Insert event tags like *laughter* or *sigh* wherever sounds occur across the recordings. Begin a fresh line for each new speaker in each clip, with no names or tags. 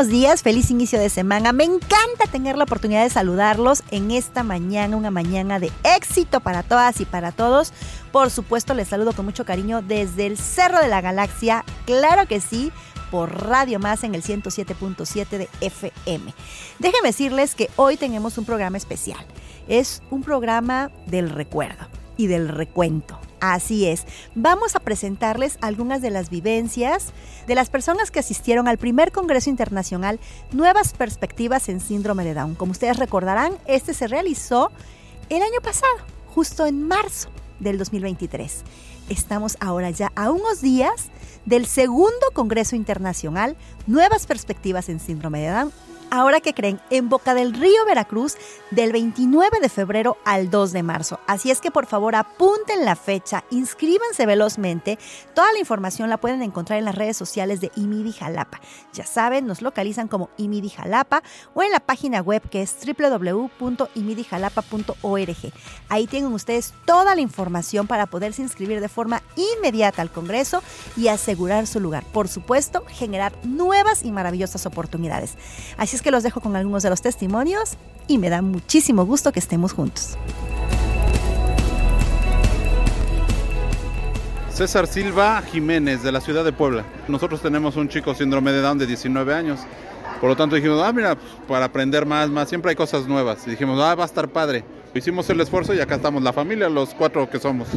Buenos días, feliz inicio de semana. Me encanta tener la oportunidad de saludarlos en esta mañana, una mañana de éxito para todas y para todos. Por supuesto, les saludo con mucho cariño desde el Cerro de la Galaxia, claro que sí, por Radio Más en el 107.7 de FM. Déjenme decirles que hoy tenemos un programa especial. Es un programa del recuerdo y del recuento. Así es, vamos a presentarles algunas de las vivencias de las personas que asistieron al primer Congreso Internacional Nuevas Perspectivas en Síndrome de Down. Como ustedes recordarán, este se realizó el año pasado, justo en marzo del 2023. Estamos ahora ya a unos días del segundo Congreso Internacional Nuevas Perspectivas en Síndrome de Down ahora que creen, en Boca del Río, Veracruz, del 29 de febrero al 2 de marzo. Así es que por favor apunten la fecha, inscríbanse velozmente. Toda la información la pueden encontrar en las redes sociales de IMIDI Jalapa. Ya saben, nos localizan como IMIDI Jalapa o en la página web que es www.imidijalapa.org. Ahí tienen ustedes toda la información para poderse inscribir de forma inmediata al Congreso y asegurar su lugar. Por supuesto, generar nuevas y maravillosas oportunidades. Así es que los dejo con algunos de los testimonios y me da muchísimo gusto que estemos juntos.
César Silva Jiménez, de la ciudad de Puebla. Nosotros tenemos un chico síndrome de Down de 19 años. Por lo tanto dijimos, ah, mira, para aprender más, más, siempre hay cosas nuevas. Y dijimos, ah, va a estar padre. Hicimos el esfuerzo y acá estamos, la familia, los cuatro que somos.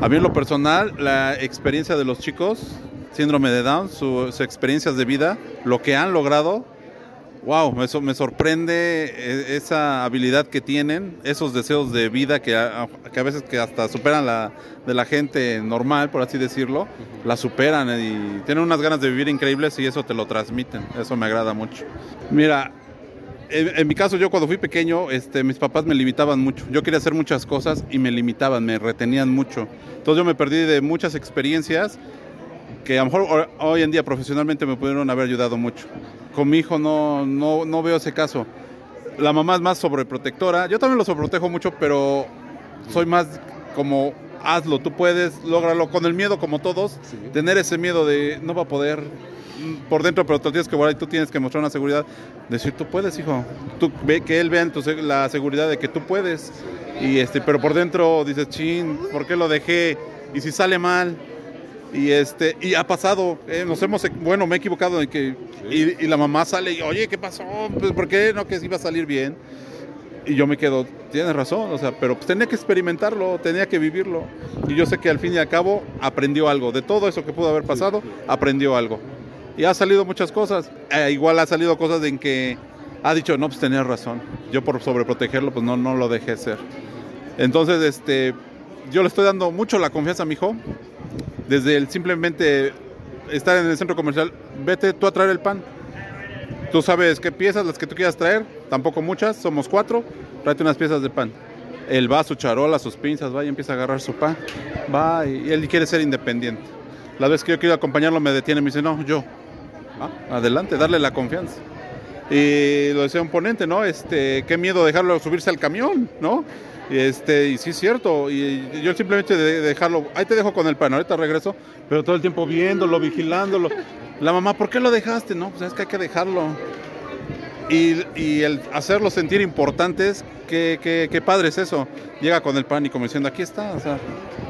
A mí en lo personal, la experiencia de los chicos, síndrome de Down, sus experiencias de vida, lo que han logrado, wow, me sorprende e, esa habilidad que tienen, esos deseos de vida que a, que a veces que hasta superan la de la gente normal, por así decirlo, la superan y tienen unas ganas de vivir increíbles y eso te lo transmiten. Eso me agrada mucho. Mira, en, en, mi caso, yo cuando fui pequeño, este, mis papás me limitaban mucho. Yo quería hacer muchas cosas y me limitaban, me retenían mucho. Entonces yo me perdí de muchas experiencias que a lo mejor hoy en día profesionalmente me pudieron haber ayudado mucho. Con mi hijo no, no, no veo ese caso. La mamá es más sobreprotectora. Yo también lo sobreprotejo mucho, pero soy más como hazlo, tú puedes, lograrlo con el miedo como todos, sí. tener ese miedo de no va a poder por dentro, pero tú tienes que guardar y tú tienes que mostrar una seguridad, decir tú puedes, hijo, tú ve que él vea en tu, la seguridad de que tú puedes y este, pero por dentro dices, chin, ¿por qué lo dejé? Y si sale mal, y este y ha pasado eh, nos hemos bueno me he equivocado en que sí. y, y, la mamá sale y oye qué pasó pues por qué no que iba a salir bien y yo me quedo tienes razón o sea pero pues tenía que experimentarlo tenía que vivirlo y yo sé que al fin y al cabo aprendió algo. De todo eso que pudo haber pasado aprendió algo. Y ha salido muchas cosas. Eh, igual ha salido cosas en que ha dicho no pues tenías razón. Yo por sobreprotegerlo pues no no lo dejé ser entonces este yo le estoy dando mucho la confianza a mi hijo desde el simplemente estar en el centro comercial, vete tú a traer el pan. Tú sabes qué piezas, las que tú quieras traer, tampoco muchas, somos cuatro, tráete unas piezas de pan. Él va a su charola, sus pinzas, va y empieza a agarrar su pan, va y él quiere ser independiente. La vez que yo quiero acompañarlo me detiene, me dice, no, yo, adelante, darle la confianza. Y lo decía un ponente, ¿no? Este, qué miedo dejarlo subirse al camión, ¿no? Y, este, y sí es cierto, y yo simplemente de dejarlo, ahí te dejo con el pan, ahorita regreso, pero todo el tiempo viéndolo, vigilándolo. La mamá, ¿por qué lo dejaste? No, pues es que hay que dejarlo. Y, y el hacerlo sentir importantes, qué, qué, qué, padre es eso. Llega con el pan y como diciendo, aquí está,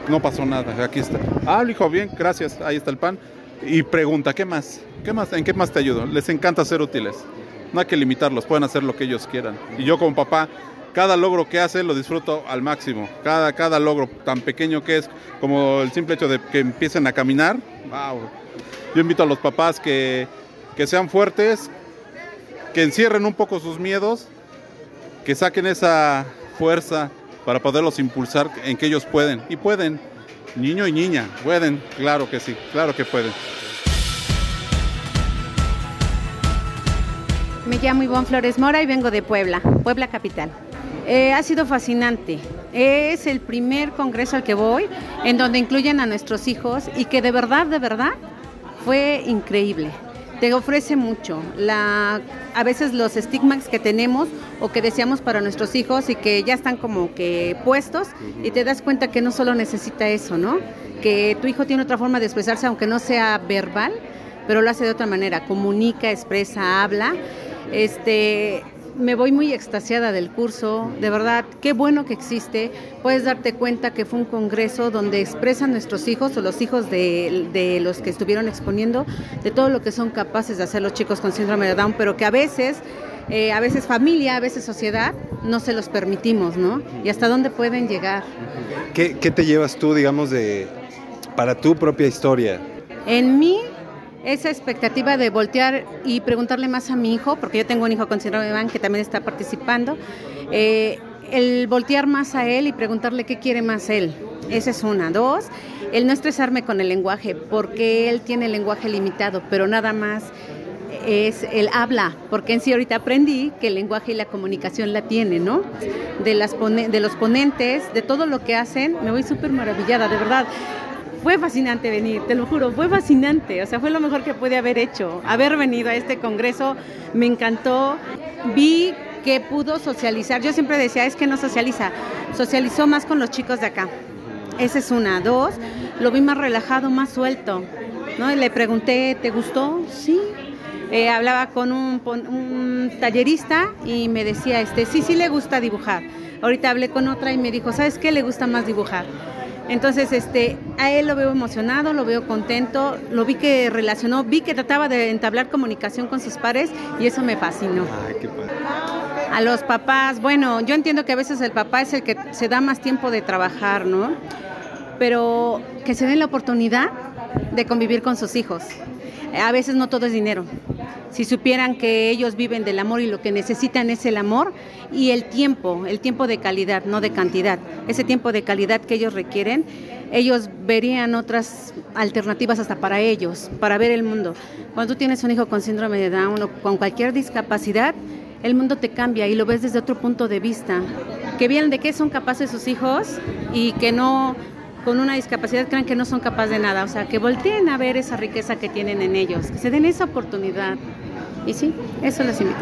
no pasó nada, aquí está. Ah, hijo, bien, gracias, ahí está el pan. Y pregunta, ¿qué más? ¿Qué más? ¿En qué más te ayudo? Les encanta ser útiles. No hay que limitarlos, pueden hacer lo que ellos quieran. Y yo como papá, cada logro que hace lo disfruto al máximo. Cada, cada logro tan pequeño que es, como el simple hecho de que empiecen a caminar. Wow. Yo invito a los papás que, que sean fuertes, que encierren un poco sus miedos, que saquen esa fuerza para poderlos impulsar en que ellos pueden. Y pueden, niño y niña, pueden, claro que sí, claro que pueden.
Me llamo Ivonne Flores Mora y vengo de Puebla, Puebla Capital. Eh, ha sido fascinante. Es el primer congreso al que voy en donde incluyen a nuestros hijos y que de verdad, de verdad, fue increíble. Te ofrece mucho. A veces los estigmas que tenemos o que deseamos para nuestros hijos y que ya están como que puestos y te das cuenta que no solo necesita eso, ¿no? Que tu hijo tiene otra forma de expresarse aunque no sea verbal, pero lo hace de otra manera, comunica, expresa, habla. Este, me voy muy extasiada del curso, de verdad, qué bueno que existe. Puedes darte cuenta que fue un congreso donde expresan nuestros hijos o los hijos de, los que estuvieron exponiendo de todo lo que son capaces de hacer los chicos con síndrome de Down, pero que a veces, eh, a veces familia, a veces sociedad, no se los permitimos, ¿no? Y hasta dónde pueden llegar.
¿Qué, qué te llevas tú, digamos, de para tu propia historia?
En mí esa expectativa de voltear y preguntarle más a mi hijo, porque yo tengo un hijo con síndrome de que también está participando, eh, el voltear más a él y preguntarle qué quiere más él. Esa es una. Dos, el no estresarme con el lenguaje, porque él tiene el lenguaje limitado, pero nada más es el habla, porque en sí ahorita aprendí que el lenguaje y la comunicación la tiene, ¿no? De, las de los ponentes, de todo lo que hacen, me voy súper maravillada, de verdad fue fascinante venir, te lo juro, fue fascinante, o sea, fue lo mejor que pude haber hecho. Haber venido a este congreso me encantó, vi que pudo socializar, yo siempre decía, es que no socializa, socializó más con los chicos de acá. Esa es una. Dos, lo vi más relajado, más suelto. ¿no? Y le pregunté, ¿te gustó? Sí. Eh, hablaba con un, un, tallerista y me decía, este, sí, sí le gusta dibujar. Ahorita hablé con otra y me dijo, ¿sabes qué le gusta más dibujar? Entonces, este, a él lo veo emocionado, lo veo contento, lo vi que relacionó, vi que trataba de entablar comunicación con sus pares y eso me fascinó. Ay, qué padre. A los papás, bueno, yo entiendo que a veces el papá es el que se da más tiempo de trabajar, ¿no? Pero que se den la oportunidad de convivir con sus hijos. A veces no todo es dinero. Si supieran que ellos viven del amor y lo que necesitan es el amor y el tiempo, el tiempo de calidad, no de cantidad. Ese tiempo de calidad que ellos requieren, ellos verían otras alternativas hasta para ellos, para ver el mundo. Cuando tú tienes un hijo con síndrome de Down o con cualquier discapacidad, el mundo te cambia y lo ves desde otro punto de vista. Que vean de qué son capaces sus hijos y que no con una discapacidad crean que no son capaces de nada. O sea, que volteen a ver esa riqueza que tienen en ellos, que se den esa oportunidad. Y sí, eso les invito.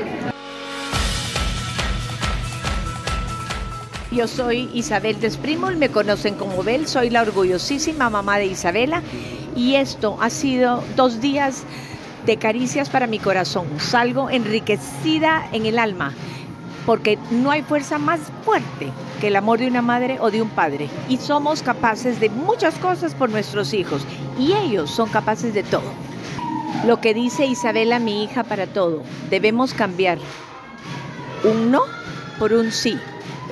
Yo soy Isabel Desprimol, me conocen como Bel, soy la orgullosísima mamá de Isabela y esto ha sido dos días de caricias para mi corazón. Salgo enriquecida en el alma porque no hay fuerza más fuerte que el amor de una madre o de un padre. Y somos capaces de muchas cosas por nuestros hijos y ellos son capaces de todo. Lo que dice Isabela, mi hija, para todo, debemos cambiar un no por un sí.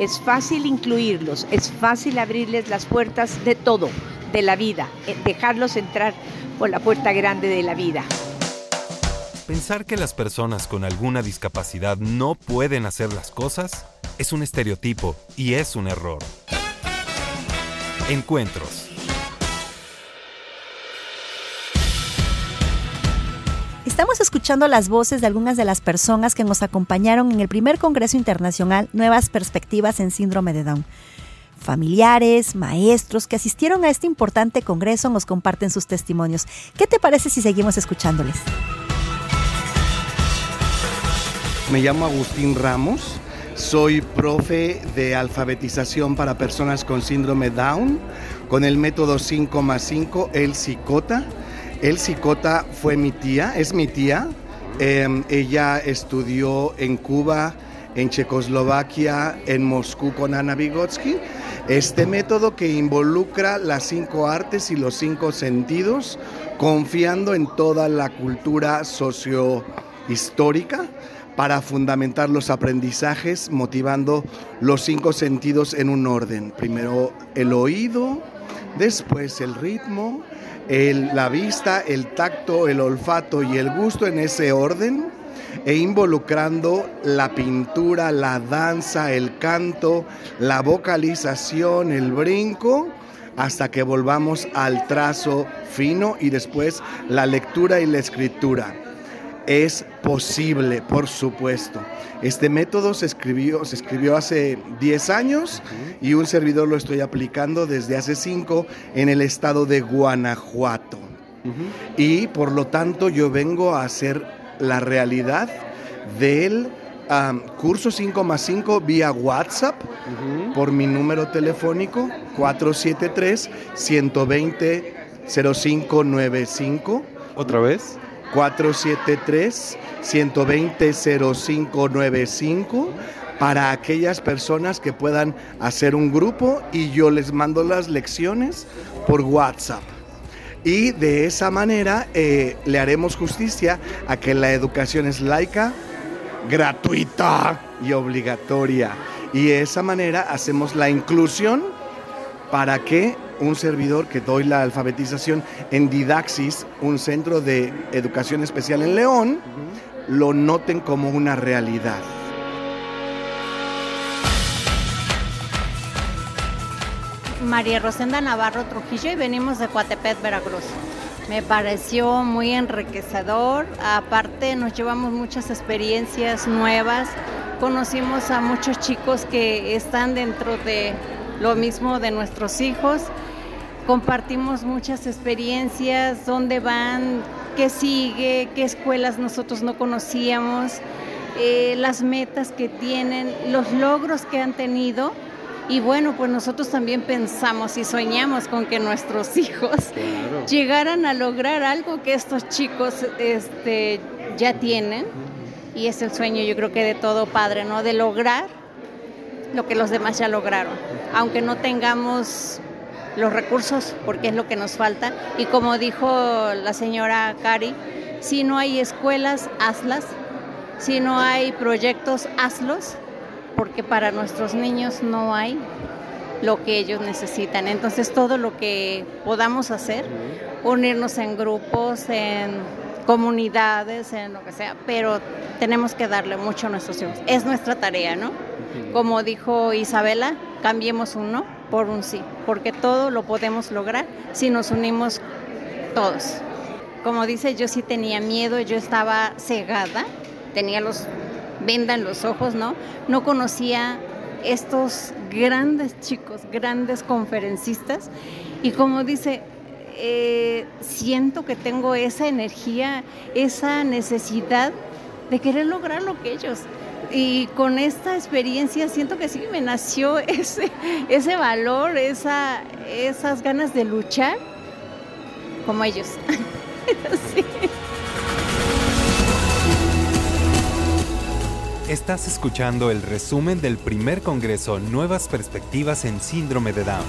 Es fácil incluirlos, es fácil abrirles las puertas de todo, de la vida, eh, dejarlos entrar por la puerta grande de la vida.
Pensar que las personas con alguna discapacidad no pueden hacer las cosas es un estereotipo y es un error. Encuentros.
Estamos escuchando las voces de algunas de las personas que nos acompañaron en el primer Congreso Internacional Nuevas Perspectivas en Síndrome de Down. Familiares, maestros que asistieron a este importante congreso nos comparten sus testimonios. ¿Qué te parece si seguimos escuchándoles?
Me llamo Agustín Ramos, soy profe de alfabetización para personas con síndrome Down con el método 5 más 5, El Cicota. El Cicota fue mi tía, es mi tía. Em, ella estudió en Cuba, en Checoslovaquia, en Moscú con Ana Vygotsky. Este método que involucra las cinco artes y los cinco sentidos, confiando en toda la cultura sociohistórica para fundamentar los aprendizajes, motivando los cinco sentidos en un orden. Primero el oído, después el ritmo, la vista, el tacto, el olfato y el gusto en ese orden e involucrando la pintura, la danza, el canto, la vocalización, el brinco, hasta que volvamos al trazo fino y después la lectura y la escritura. Es posible, por supuesto. Este método se escribió, se escribió hace 10 años y un servidor lo estoy aplicando desde hace 5 en el estado de Guanajuato. Y por lo tanto yo vengo a hacer la realidad del curso 5 más 5 vía WhatsApp por mi número telefónico 473 120 0595.
¿Otra vez?
473 120 0595 para aquellas personas que puedan hacer un grupo y yo les mando las lecciones por WhatsApp. Y de esa manera eh, le haremos justicia a que la educación es laica, gratuita y obligatoria. Y de esa manera hacemos la inclusión para que un servidor que doy la alfabetización en Didaxis, un centro de educación especial en León, lo noten como una realidad.
María Rosenda Navarro Trujillo y venimos de Coatepec, Veracruz. Me pareció muy enriquecedor, aparte nos llevamos muchas experiencias nuevas, conocimos a muchos chicos que están dentro de lo mismo de nuestros hijos, compartimos muchas experiencias, dónde van, qué sigue, qué escuelas nosotros no conocíamos, eh, las metas que tienen, los logros que han tenido y bueno, pues nosotros también pensamos y soñamos con que nuestros hijos llegaran a lograr algo que estos chicos este, ya tienen. Y es el sueño, yo creo que de todo padre, ¿no? De lograr lo que los demás ya lograron. Aunque no tengamos los recursos, porque es lo que nos falta. Y como dijo la señora Cari, si no hay escuelas, hazlas. Si no hay proyectos, hazlos porque para nuestros niños no hay lo que ellos necesitan. Entonces todo lo que podamos hacer, unirnos en grupos, en comunidades, en lo que sea, pero tenemos que darle mucho a nuestros hijos. Es nuestra tarea, ¿no? Como dijo Isabela, cambiemos un no por un sí, porque todo lo podemos lograr si nos unimos todos. Como dice, yo sí tenía miedo, yo estaba cegada, tenía los vendan los ojos, ¿no? No conocía estos grandes chicos, grandes conferencistas y como dice, eh, siento que tengo esa energía, esa necesidad de querer lograr lo que ellos. Y con esta experiencia siento que sí me nació *laughs* ese, ese valor, esa, esas ganas de luchar como ellos. *laughs* sí.
Estás escuchando el resumen del primer Congreso Nuevas Perspectivas en Síndrome de Down.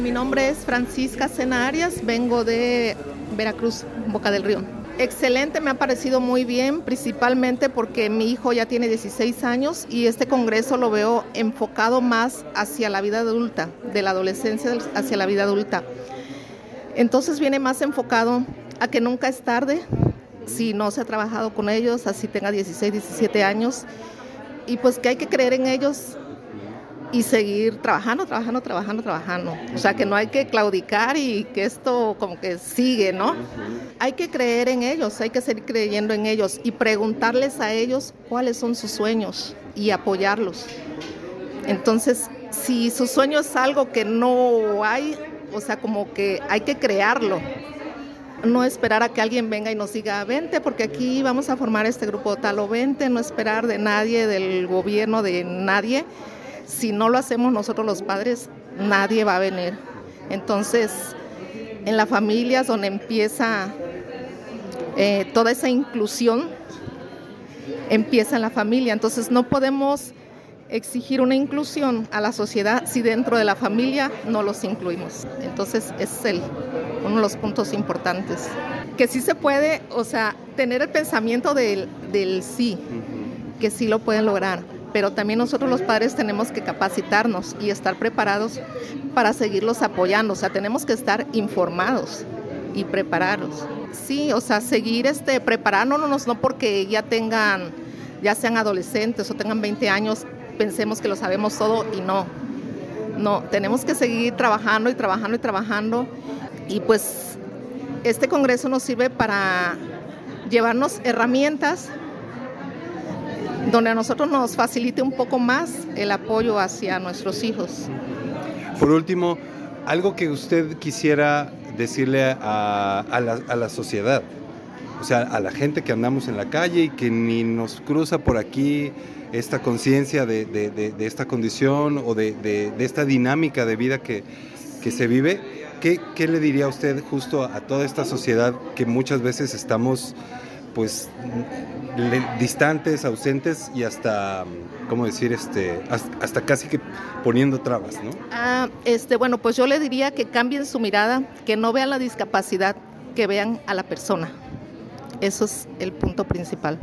Mi nombre es Francisca Sena Arias, vengo de Veracruz, Boca del Río. Excelente, me ha parecido muy bien, principalmente porque mi hijo ya tiene 16 años y este congreso lo veo enfocado más hacia la vida adulta, de la adolescencia hacia la vida adulta. Entonces viene más enfocado a que nunca es tarde, si no se ha trabajado con ellos, así tenga 16, 17 años, y pues que hay que creer en ellos y seguir trabajando, trabajando, trabajando, trabajando. O sea, que no hay que claudicar y que esto como que sigue, ¿no? Hay que creer en ellos, hay que seguir creyendo en ellos y preguntarles a ellos cuáles son sus sueños y apoyarlos. Entonces, si su sueño es algo que no hay, o sea, como que hay que crearlo no esperar a que alguien venga y nos diga, vente, porque aquí vamos a formar este grupo tal o vente, no esperar de nadie, del gobierno, de nadie. Si no lo hacemos nosotros los padres, nadie va a venir. Entonces, en la familia es donde empieza eh, toda esa inclusión, empieza en la familia. Entonces, no podemos exigir una inclusión a la sociedad si dentro de la familia no los incluimos. Entonces, es el, uno de los puntos importantes. que sí se puede, o sea, tener el pensamiento del, del sí, que sí lo pueden lograr. Pero también nosotros los padres tenemos que capacitarnos y estar preparados para seguirlos apoyando. O sea, tenemos que estar informados y preparados. Sí, o sea, seguir este, preparándonos no porque ya tengan, ya sean adolescentes o tengan 20 años, pensemos que lo sabemos todo y no. No, tenemos que seguir trabajando y trabajando y trabajando. Y pues este congreso nos sirve para llevarnos herramientas donde a nosotros nos facilite un poco más el apoyo hacia nuestros hijos.
Por último, algo que usted quisiera decirle a, la, sociedad, o sea, a la gente que andamos en la calle y que ni nos cruza por aquí esta conciencia de, esta condición o de, esta dinámica de vida que, se vive, ¿qué, ¿qué, le diría usted justo a toda esta sociedad que muchas veces estamos pues distantes, ausentes y hasta, ¿cómo decir? Este, hasta casi que poniendo trabas, ¿no?
Ah, este, bueno, pues yo le diría que cambien su mirada, que no vean la discapacidad, que vean a la persona. Eso es el punto principal.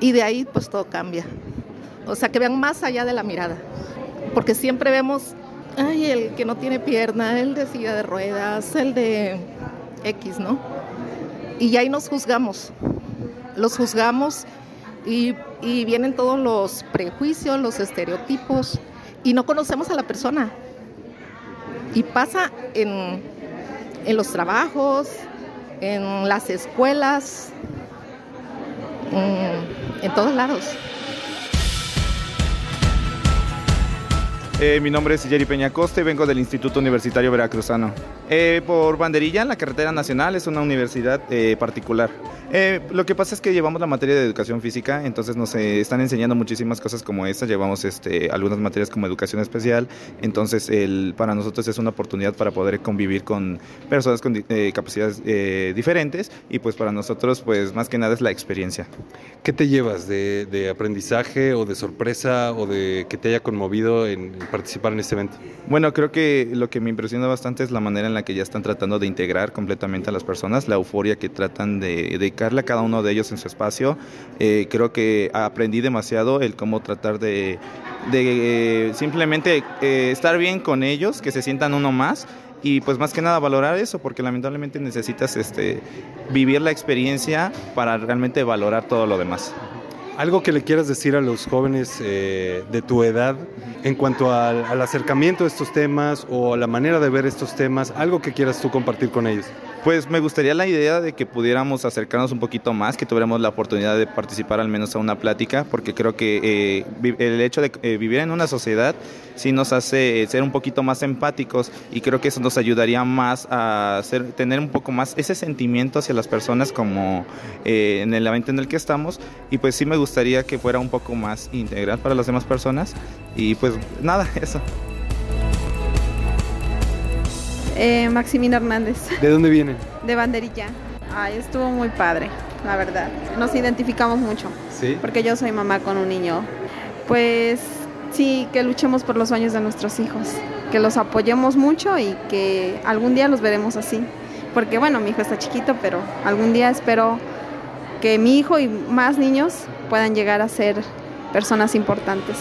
Y de ahí pues todo cambia. O sea, que vean más allá de la mirada. Porque siempre vemos, ay, el que no tiene pierna, el de silla de ruedas, el de X, ¿no? Y ahí nos juzgamos los juzgamos y, vienen todos los prejuicios, los estereotipos y no conocemos a la persona. Y pasa en, en los trabajos, en las escuelas, en, en todos lados.
Eh, mi nombre es Jerry Peñacoste vengo del Instituto Universitario Veracruzano. Eh, por Banderilla, la carretera nacional es una universidad eh, particular. lo que pasa es que llevamos la materia de educación física, entonces nos están enseñando muchísimas cosas como esta. Llevamos este, algunas materias como educación especial, entonces el, para nosotros es una oportunidad para poder convivir con personas con capacidades diferentes y pues para nosotros pues más que nada es la experiencia.
¿Qué te llevas de, de aprendizaje o de sorpresa o de que te haya conmovido en participar en este evento?
Bueno, creo que lo que me impresiona bastante es la manera en la que ya están tratando de integrar completamente a las personas, la euforia que tratan de dedicarle a cada uno de ellos en su espacio. Eh, creo que aprendí demasiado el cómo tratar de, eh, simplemente eh, estar bien con ellos, que se sientan uno más y pues más que nada valorar eso porque lamentablemente necesitas este vivir la experiencia para realmente valorar todo lo demás.
Algo que le quieras decir a los jóvenes eh, de tu edad en cuanto al, al, acercamiento a estos temas o a la manera de ver estos temas, algo que quieras tú compartir con ellos.
Pues me gustaría la idea de que pudiéramos acercarnos un poquito más, que tuviéramos la oportunidad de participar al menos a una plática, porque creo que eh, el hecho de eh, vivir en una sociedad sí nos hace eh, ser un poquito más empáticos y creo que eso nos ayudaría más a tener un poco más ese sentimiento hacia las personas como en el evento en el que estamos y pues sí me gustaría que fuera un poco más integral para las demás personas y pues nada, eso.
Eh, Maximina Hernández.
¿De dónde vienen?
De Banderilla. Ay, estuvo muy padre, la verdad. Nos identificamos mucho.
Sí.
Porque yo soy mamá con un niño. Pues sí, que luchemos por los sueños de nuestros hijos, que los apoyemos mucho y que algún día los veremos así. Porque bueno, mi hijo está chiquito, pero algún día espero que mi hijo y más niños puedan llegar a ser personas importantes.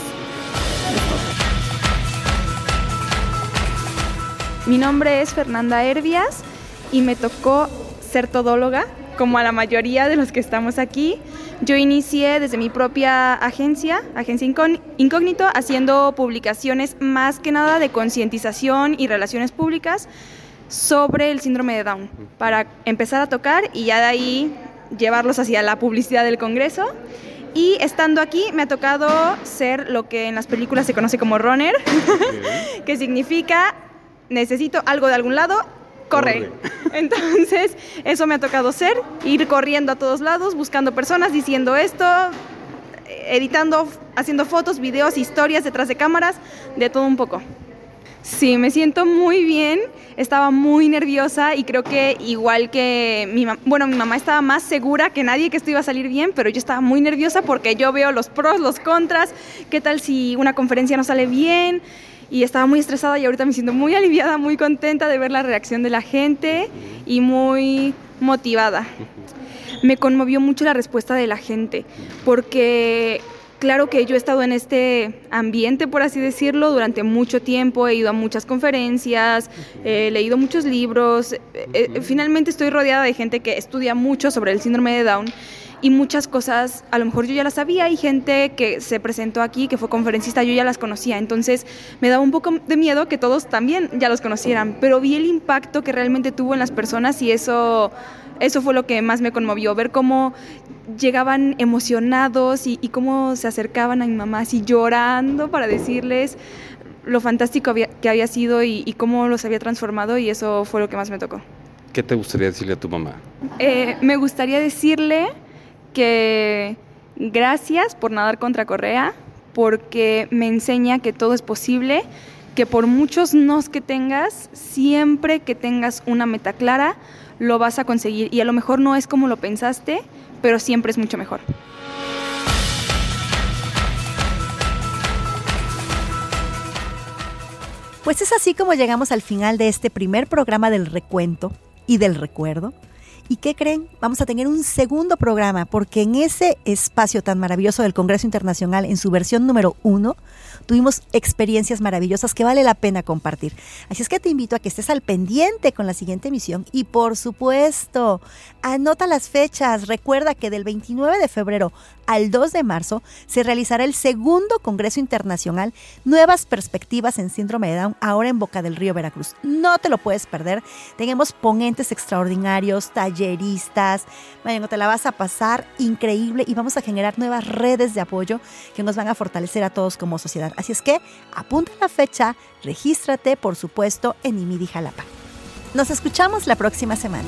Mi nombre es Fernanda Herbias y me tocó ser todóloga, como a la mayoría de los que estamos aquí. Yo inicié desde mi propia agencia, Agencia Incógnito, haciendo publicaciones más que nada de concientización y relaciones públicas sobre el síndrome de Down, para empezar a tocar y ya de ahí llevarlos hacia la publicidad del Congreso. Y estando aquí me ha tocado ser lo que en las películas se conoce como runner, *laughs* que significa necesito algo de algún lado, corre. *laughs* Entonces, eso me ha tocado ser, ir corriendo a todos lados, buscando personas, diciendo esto, editando, haciendo fotos, videos, historias detrás de cámaras, de todo un poco. Sí, me siento muy bien, estaba muy nerviosa y creo que igual que mi bueno, mi mamá estaba más segura que nadie que esto iba a salir bien, pero yo estaba muy nerviosa porque yo veo los pros, los contras, qué tal si una conferencia no sale bien, y estaba muy estresada y ahorita me siento muy aliviada, muy contenta de ver la reacción de la gente y muy, motivada. Me conmovió mucho la respuesta de la gente, porque claro que yo he estado en este ambiente, por así decirlo, durante mucho tiempo, he ido a muchas conferencias, he leído muchos libros, eh, eh, finalmente estoy rodeada de gente que estudia mucho sobre el síndrome de Down y muchas cosas a lo mejor yo ya las sabía y gente que se presentó aquí, que fue conferencista, yo ya las conocía, entonces me daba un poco de miedo que todos también ya los conocieran, pero vi el impacto que realmente tuvo en las personas y eso, eso fue lo que más me conmovió, ver cómo llegaban emocionados y, cómo se acercaban a mi mamá así llorando para decirles lo fantástico que había sido y, cómo los había transformado y eso fue lo que más me tocó.
¿Qué te gustaría decirle a tu mamá?
Eh, me gustaría decirle que gracias por nadar contra Correa, porque me enseña que todo es posible, que por muchos nos que tengas, siempre que tengas una meta clara, lo vas a conseguir. Y a lo mejor no es como lo pensaste, pero siempre es mucho mejor.
Pues es así como llegamos al final de este primer programa del recuento y del recuerdo. ¿Y qué creen? Vamos a tener un segundo programa porque en ese espacio tan maravilloso del Congreso Internacional, en su versión número uno, tuvimos experiencias maravillosas que vale la pena compartir. Así es que te invito a que estés al pendiente con la siguiente emisión y por supuesto, anota las fechas. Recuerda que del 29 de febrero al 2 de marzo se realizará el segundo Congreso Internacional Nuevas Perspectivas en Síndrome de Down, ahora en Boca del Río, Veracruz. No te lo puedes perder. Tenemos ponentes extraordinarios, talleristas. Bueno, te la vas a pasar increíble y vamos a generar nuevas redes de apoyo que nos van a fortalecer a todos como sociedad. Así es que apunta la fecha, regístrate, por supuesto, en Imidi Jalapa. Nos escuchamos la próxima semana.